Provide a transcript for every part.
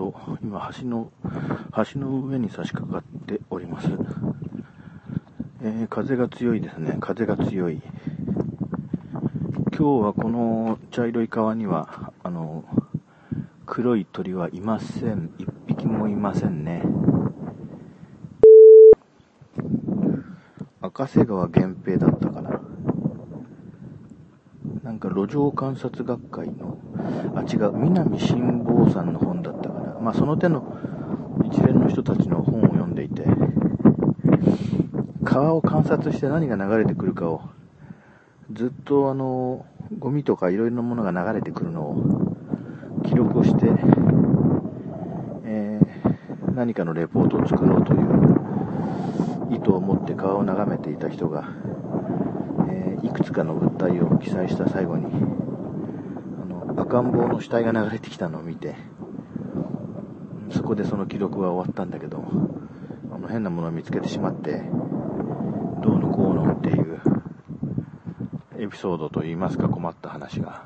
と、今橋の、橋の上に差し掛かっております。えー、風が強いですね。風が強い。今日はこの茶色い川には、あの、黒い鳥はいません。一匹もいませんね。赤瀬川源平だったかな。なんか路上観察学会の、あ、違う、南辛坊さんの本だった。まあその手の一連の人たちの本を読んでいて、川を観察して何が流れてくるかを、ずっとあの、ゴミとかいろいろなものが流れてくるのを記録をして、えー、何かのレポートを作ろうという意図を持って川を眺めていた人が、えー、いくつかの物体を記載した最後に、あの、赤ん坊の死体が流れてきたのを見て、そこでその記録は終わったんだけど、あの変なものを見つけてしまって、どうのこうのっていうエピソードといいますか困った話が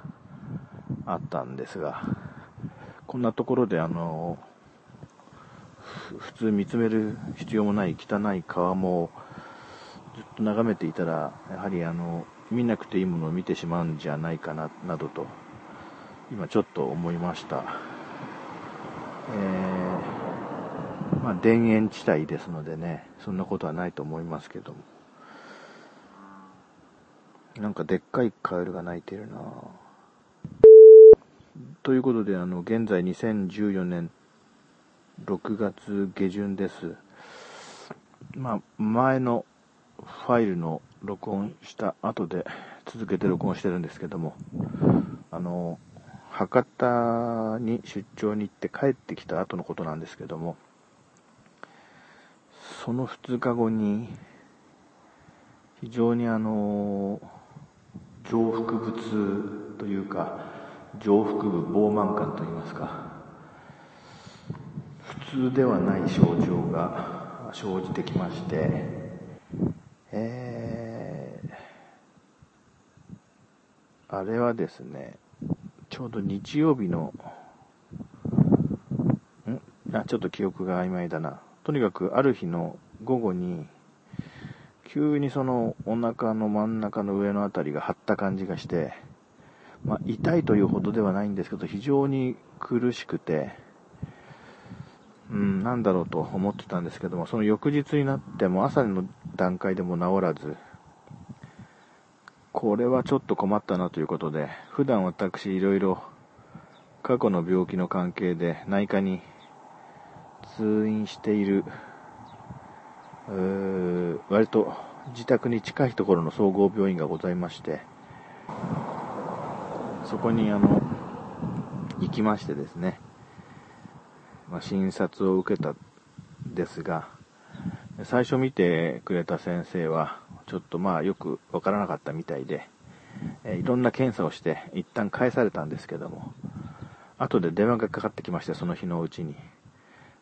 あったんですが、こんなところであの、普通見つめる必要もない汚い川もずっと眺めていたら、やはりあの、見なくていいものを見てしまうんじゃないかな、などと、今ちょっと思いました。えー、まあ、田園地帯ですのでね、そんなことはないと思いますけども。なんかでっかいカエルが鳴いてるなということで、あの、現在2014年6月下旬です。まあ、前のファイルの録音した後で続けて録音してるんですけども、あの、博多に出張に行って帰ってきた後のことなんですけども、その2日後に、非常にあの、上腹部痛というか、上腹部膨満感といいますか、普通ではない症状が生じてきまして、えー、あれはですね、ちょうど日曜日の、ん？あ、ちょっと記憶が曖昧だな。とにかくある日の午後に、急にそのお腹の真ん中の上のあたりが張った感じがして、まあ、痛いというほどではないんですけど、非常に苦しくて、うん、なんだろうと思ってたんですけども、その翌日になっても朝の段階でも治らず、これはちょっと困ったなということで、普段私いろいろ過去の病気の関係で内科に通院している割と自宅に近いところの総合病院がございまして、そこにあの、行きましてですね、まあ、診察を受けたんですが、最初見てくれた先生は、ちょっとまあよくわからなかったみたいで、えいろんな検査をして一旦返されたんですけども、後で電話がかかってきまして、その日のうちに。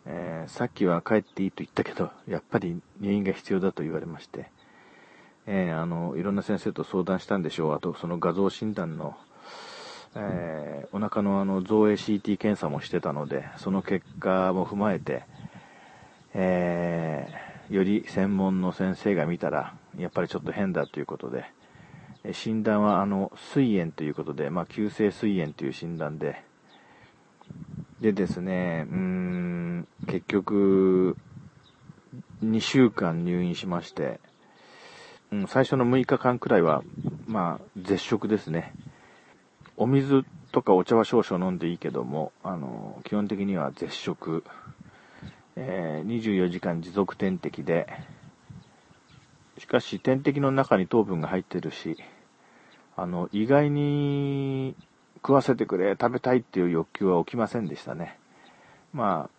えー、さっきは帰っていいと言ったけど、やっぱり入院が必要だと言われまして、えー、あの、いろんな先生と相談したんでしょう。あと、その画像診断の、えー、お腹のあの、造影 CT 検査もしてたので、その結果も踏まえて、えー、より専門の先生が見たら、やっぱりちょっと変だということで、診断はあの、膵炎ということで、まあ、急性膵炎という診断で、でですね、うーん、結局、2週間入院しまして、うん、最初の6日間くらいは、まあ、絶食ですね。お水とかお茶は少々飲んでいいけども、あの、基本的には絶食。えー、24時間持続点滴で、しかし点滴の中に糖分が入ってるし、あの、意外に食わせてくれ、食べたいっていう欲求は起きませんでしたね。まあ、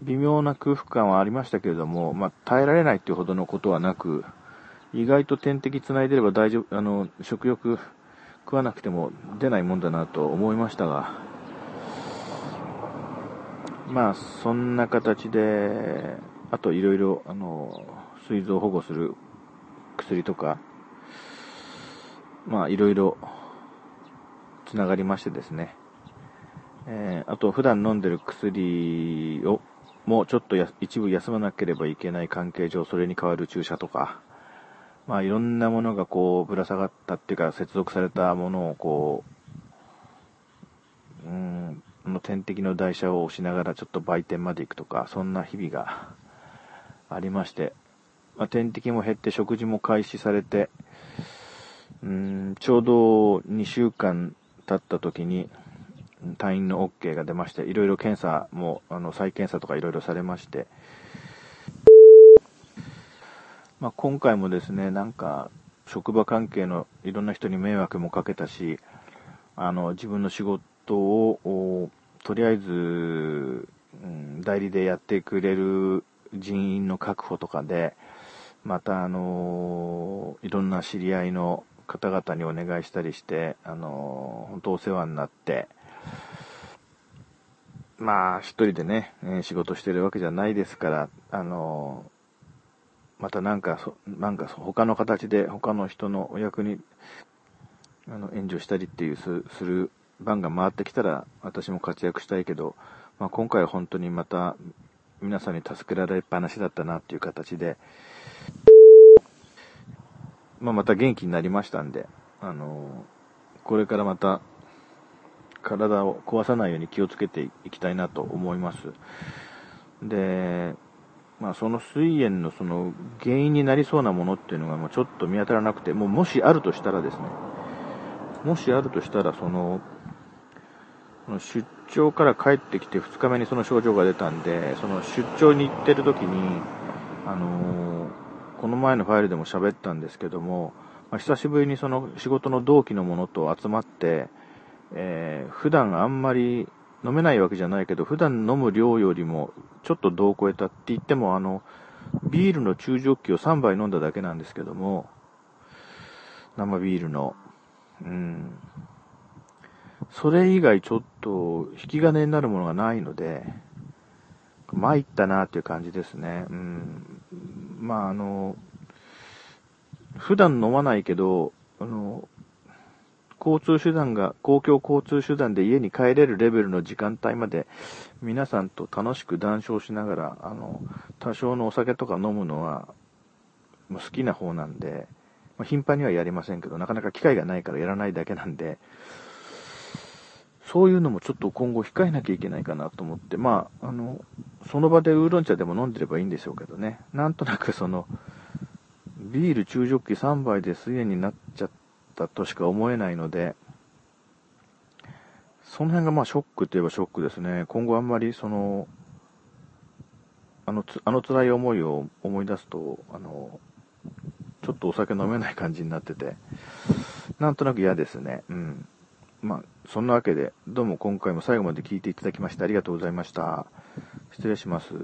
微妙な空腹感はありましたけれども、まあ、耐えられないっていうほどのことはなく、意外と点滴繋いでれば大丈夫、あの、食欲食わなくても出ないもんだなと思いましたが、まあ、そんな形で、あといろいろ、あの、膵臓保護する薬とか、まあ、いろいろつながりましてですね、えー、あと普段飲んでる薬を、もうちょっと一部休まなければいけない関係上、それに代わる注射とか、まあいろんなものがこうぶら下がったっていうか接続されたものをこう、うん、の点滴の台車を押しながらちょっと売店まで行くとか、そんな日々が ありまして、まあ、点滴も減って食事も開始されて、うん、ちょうど2週間経った時に退院の OK が出まして、いろいろ検査も、あの、再検査とかいろいろされまして、まあ、今回もですね、なんか、職場関係のいろんな人に迷惑もかけたし、あの、自分の仕事を、とりあえず、代理でやってくれる人員の確保とかで、また、あのいろんな知り合いの方々にお願いしたりして、あの本当お世話になって、まあ、一人でね、仕事してるわけじゃないですから、あのまたなんか、なんか他の形で他の人のお役に、あの、援助したりっていう、する番が回ってきたら、私も活躍したいけど、まあ今回は本当にまた、皆さんに助けられっぱなしだったなっていう形で、まあ、また元気になりましたんで、あのこれからまた体を壊さないように気をつけていきたいなと思います。で、まあ、その膵炎のその原因になりそうなものっていうのがもうちょっと見当たらなくて、もうもしあるとしたらですね、もしあるとしたら、その、出張から帰ってきて2日目にその症状が出たんで、その出張に行ってる時に、あのこの前のファイルでも喋ったんですけども、まあ、久しぶりにその仕事の同期の者と集まって、えー、普段あんまり飲めないわけじゃないけど、普段飲む量よりもちょっと度を超えたって言っても、あの、ビールの中ジョッキを3杯飲んだだけなんですけども、生ビールの。うん。それ以外ちょっと引き金になるものがないので、参ったなっていう感じですね。うん。まあ、あの、普段飲まないけど、あの、交通手段が、公共交通手段で家に帰れるレベルの時間帯まで、皆さんと楽しく談笑しながら、あの、多少のお酒とか飲むのは、好きな方なんで、まあ、頻繁にはやりませんけど、なかなか機会がないからやらないだけなんで、そういうのもちょっと今後控えなきゃいけないかなと思って、まあ、あの、その場でウーロン茶でも飲んでればいいんでしょうけどね。なんとなくその、ビール中ジョッキ3杯で水炎になっちゃったとしか思えないので、その辺がまあショックといえばショックですね。今後あんまりその、あのつ、あの辛い思いを思い出すと、あの、ちょっとお酒飲めない感じになってて、なんとなく嫌ですね。うん。まあ、そんなわけで、どうも今回も最後まで聞いていただきましてありがとうございました。失礼します。